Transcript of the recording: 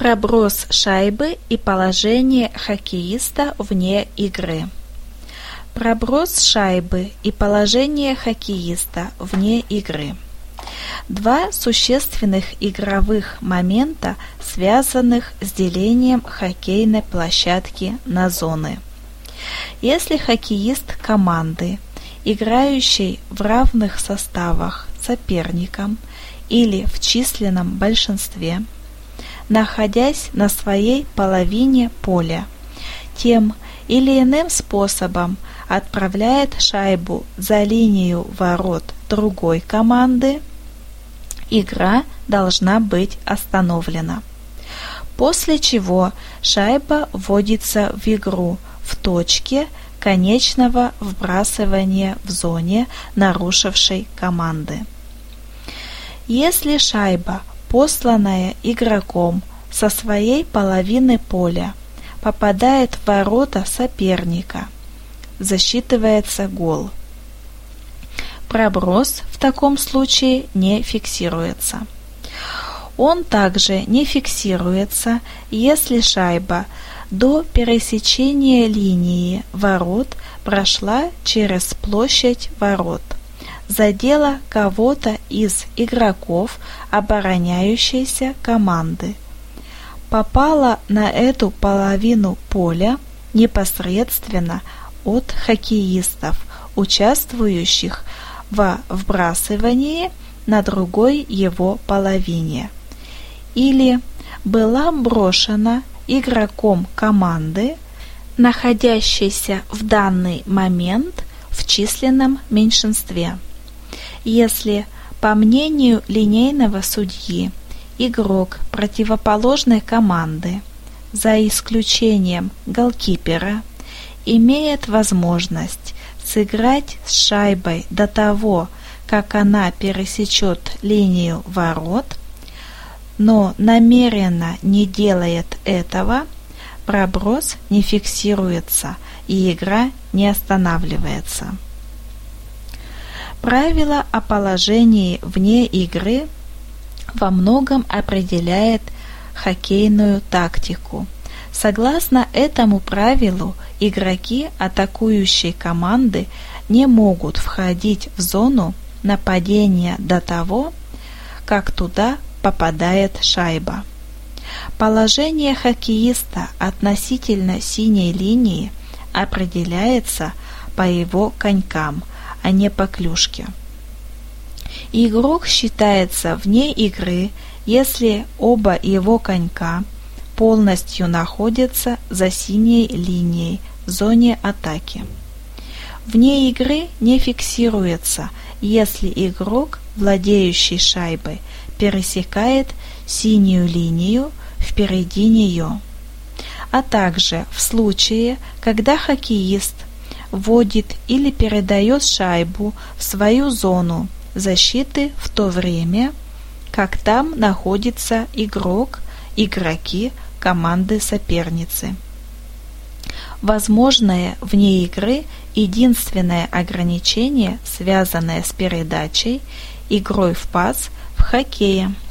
Проброс шайбы и положение хоккеиста вне игры. Проброс шайбы и положение хоккеиста вне игры. Два существенных игровых момента, связанных с делением хоккейной площадки на зоны. Если хоккеист команды, играющей в равных составах соперником или в численном большинстве, находясь на своей половине поля, тем или иным способом отправляет шайбу за линию ворот другой команды, игра должна быть остановлена. После чего шайба вводится в игру в точке конечного вбрасывания в зоне нарушившей команды. Если шайба, посланная игроком со своей половины поля, попадает в ворота соперника, засчитывается гол. Проброс в таком случае не фиксируется. Он также не фиксируется, если шайба до пересечения линии ворот прошла через площадь ворот, задела кого-то из игроков обороняющейся команды, попала на эту половину поля непосредственно от хоккеистов, участвующих во вбрасывании на другой его половине, или была брошена игроком команды, находящейся в данный момент в численном меньшинстве. Если, по мнению линейного судьи, игрок противоположной команды, за исключением голкипера, имеет возможность сыграть с шайбой до того, как она пересечет линию ворот, но намеренно не делает этого, проброс не фиксируется и игра не останавливается. Правило о положении вне игры во многом определяет хоккейную тактику. Согласно этому правилу, игроки атакующей команды не могут входить в зону нападения до того, как туда попадает шайба. Положение хоккеиста относительно синей линии определяется по его конькам, а не по клюшке. Игрок считается вне игры, если оба его конька полностью находятся за синей линией в зоне атаки. Вне игры не фиксируется, если игрок, владеющий шайбой, пересекает синюю линию впереди нее, а также в случае, когда хоккеист вводит или передает шайбу в свою зону защиты в то время, как там находится игрок, игроки команды соперницы. Возможное вне игры единственное ограничение, связанное с передачей, игрой в пас в хоккее –